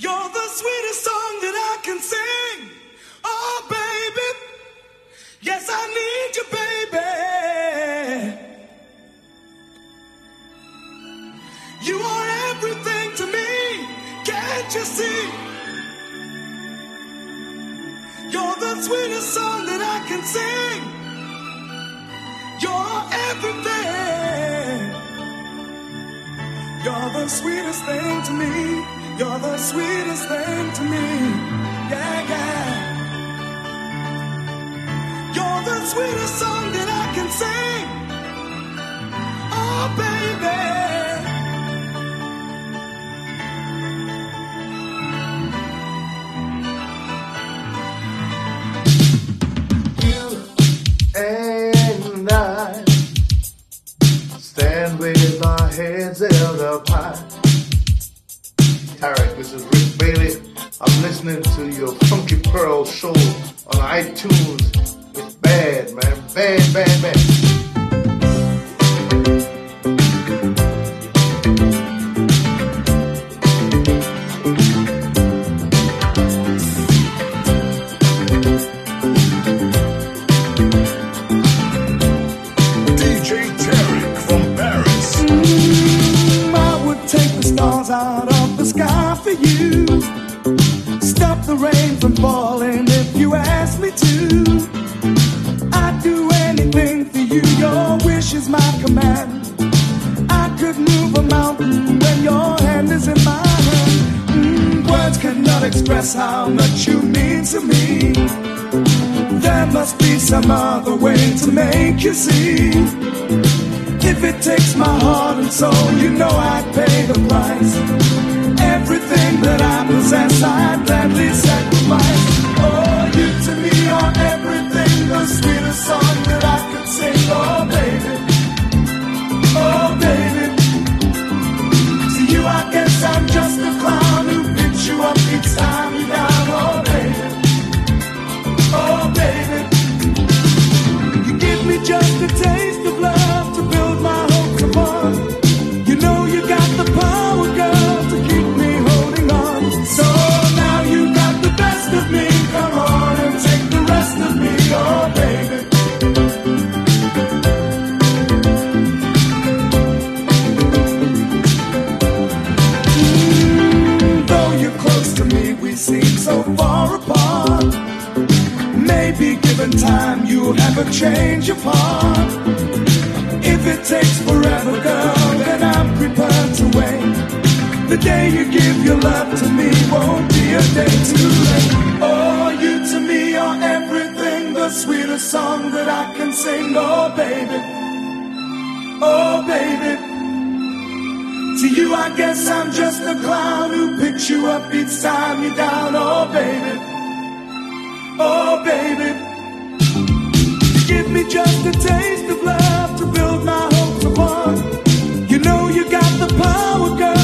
You're the sweetest song that I can sing. Oh, baby. Yes, I need you, baby. You are everything to me. Can't you see? You're the sweetest song that I can sing. You're everything. You're the sweetest thing to me. You're the sweetest thing to me. Yeah, yeah. You're the sweetest song that I can sing. Oh, baby. and I stand with our heads held up high. Tarek, this is Rick Bailey. I'm listening to your Funky Pearl show on iTunes. It's bad, man. Bad, bad, bad. Express how much you mean to me. There must be some other way to make you see. If it takes my heart and soul, you know I'd pay the price. Everything that I possess, I'd gladly sacrifice. Oh, you to me are everything, the sweetest song that I could sing. Oh, guess I'm just a clown who picks you up each time you're down. Oh, baby. Oh, baby. Give me just a taste of love to build my hopes upon. You know you got the power, girl,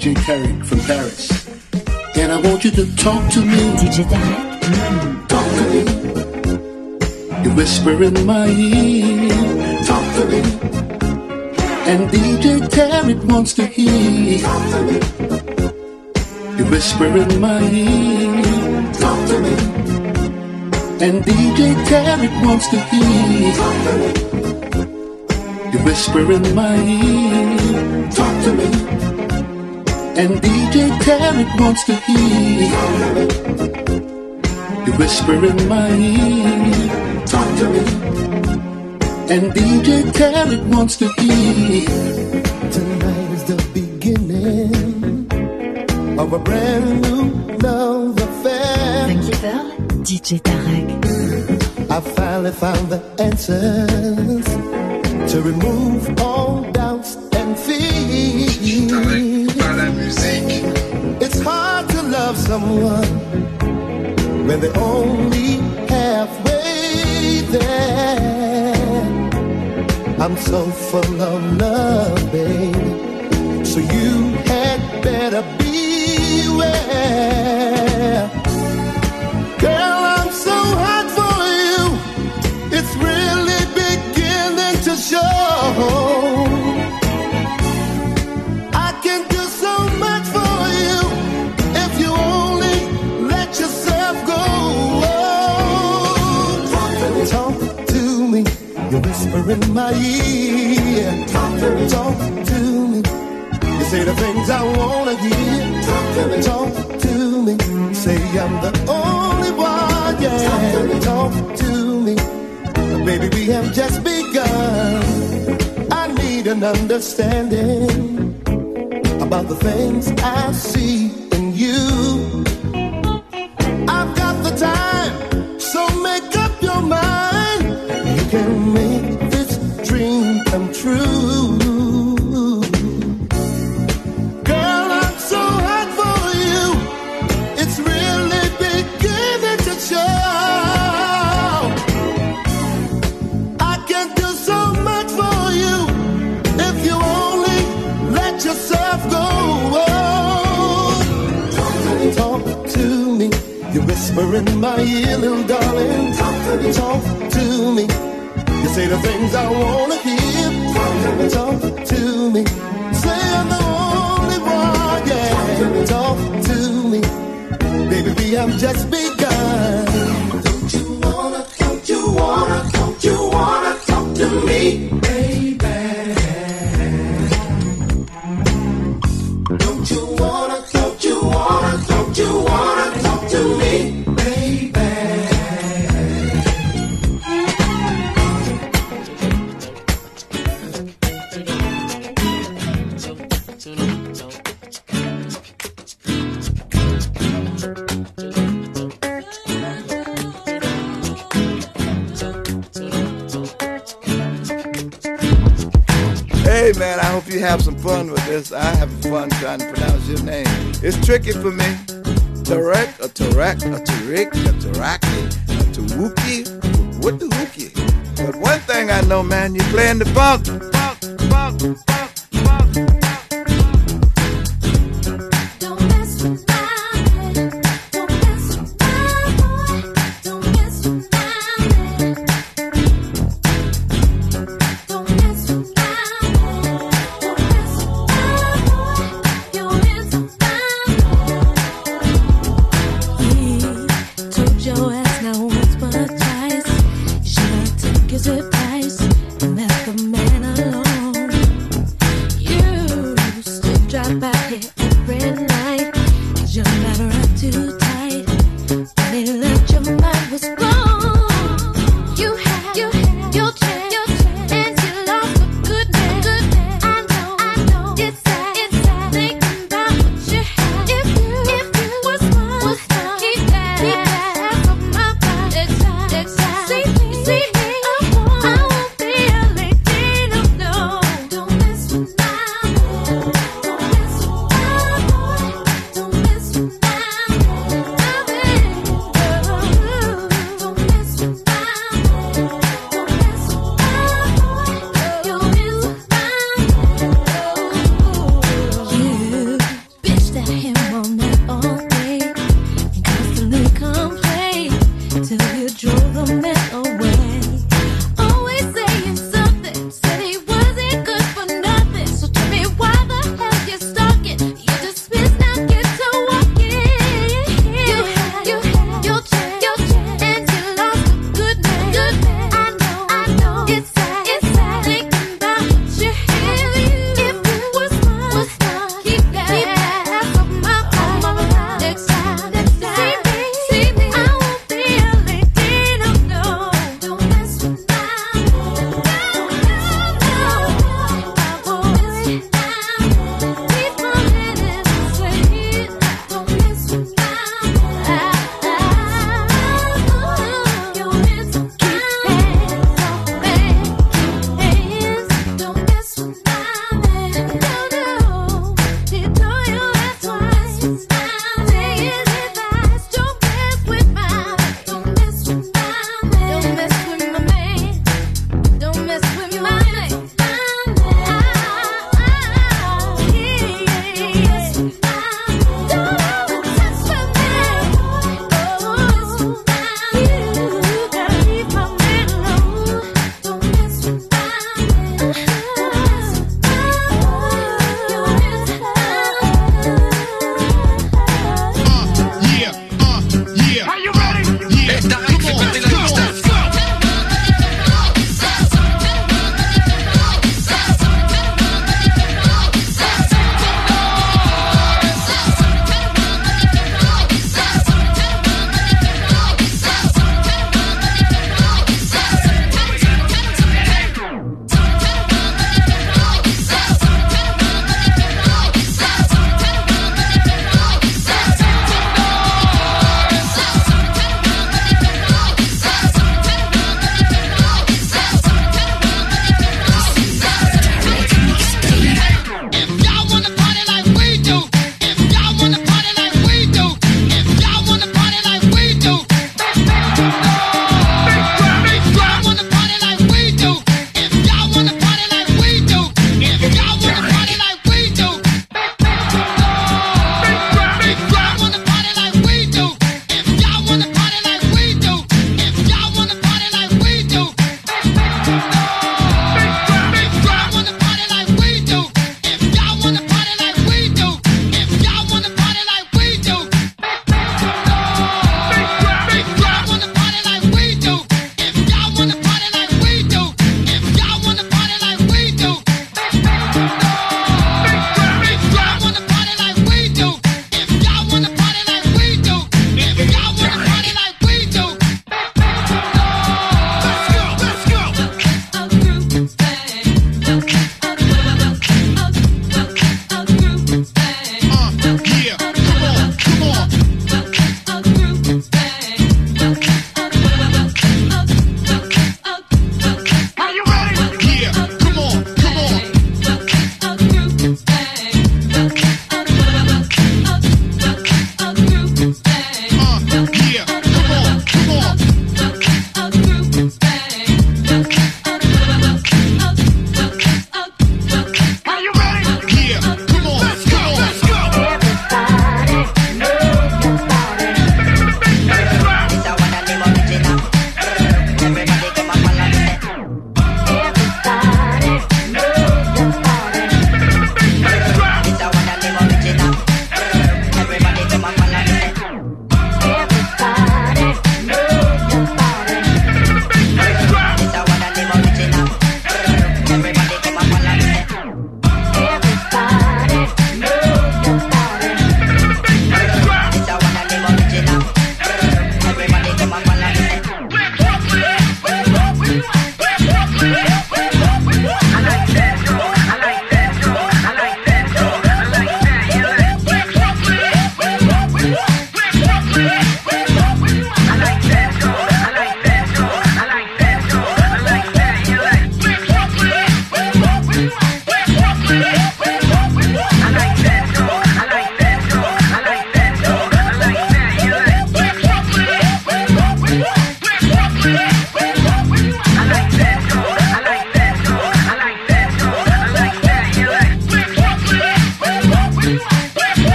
DJ Tarek from Paris. And I want you to talk to me. DJ Tarek. Talk to me. You whisper in my ear. Talk to me. And DJ Tarek wants to hear. Talk to me. You whisper in my ear. Talk to me. And DJ Tarek wants to hear. Talk to me. You whisper in my ear. Talk to me. And DJ Tarek wants to hear. You whisper in my ear. Talk to me. And DJ Tarek wants to hear. Tonight is the beginning of a brand new love affair. Funky Pearl, DJ Tarek. I finally found the answers to remove all doubts and fears. It's hard to love someone when they're only halfway there. I'm so full of love, baby. So you had better in my ear. Talk to me, talk to me. You say the things I wanna hear. Talk to me, talk to me. Say I'm the only one, yeah. Talk to me, baby. We have just begun. I need an understanding about the things I see come true. Girl, I'm so hot for you. It's really beginning to show. I can do so much for you if you only let yourself go. Talk to me, you whisper in my ear, little darling. Talk to me, talk say the things I wanna hear. Talk to me, say I'm the only one, yeah. Talk to me, baby, have just begun. Tricky for me. Tarek, a Tarek, a Tarik, a Taraki, a Tawuki, what the hookie? But one thing I know, man, you're playing the. Funk,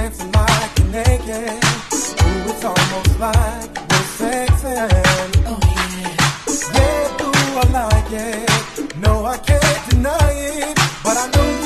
Dancing like you're naked. Ooh, it's almost like we're sexing. Oh, yeah. Yeah, ooh, I like it. No, I can't deny it. But I know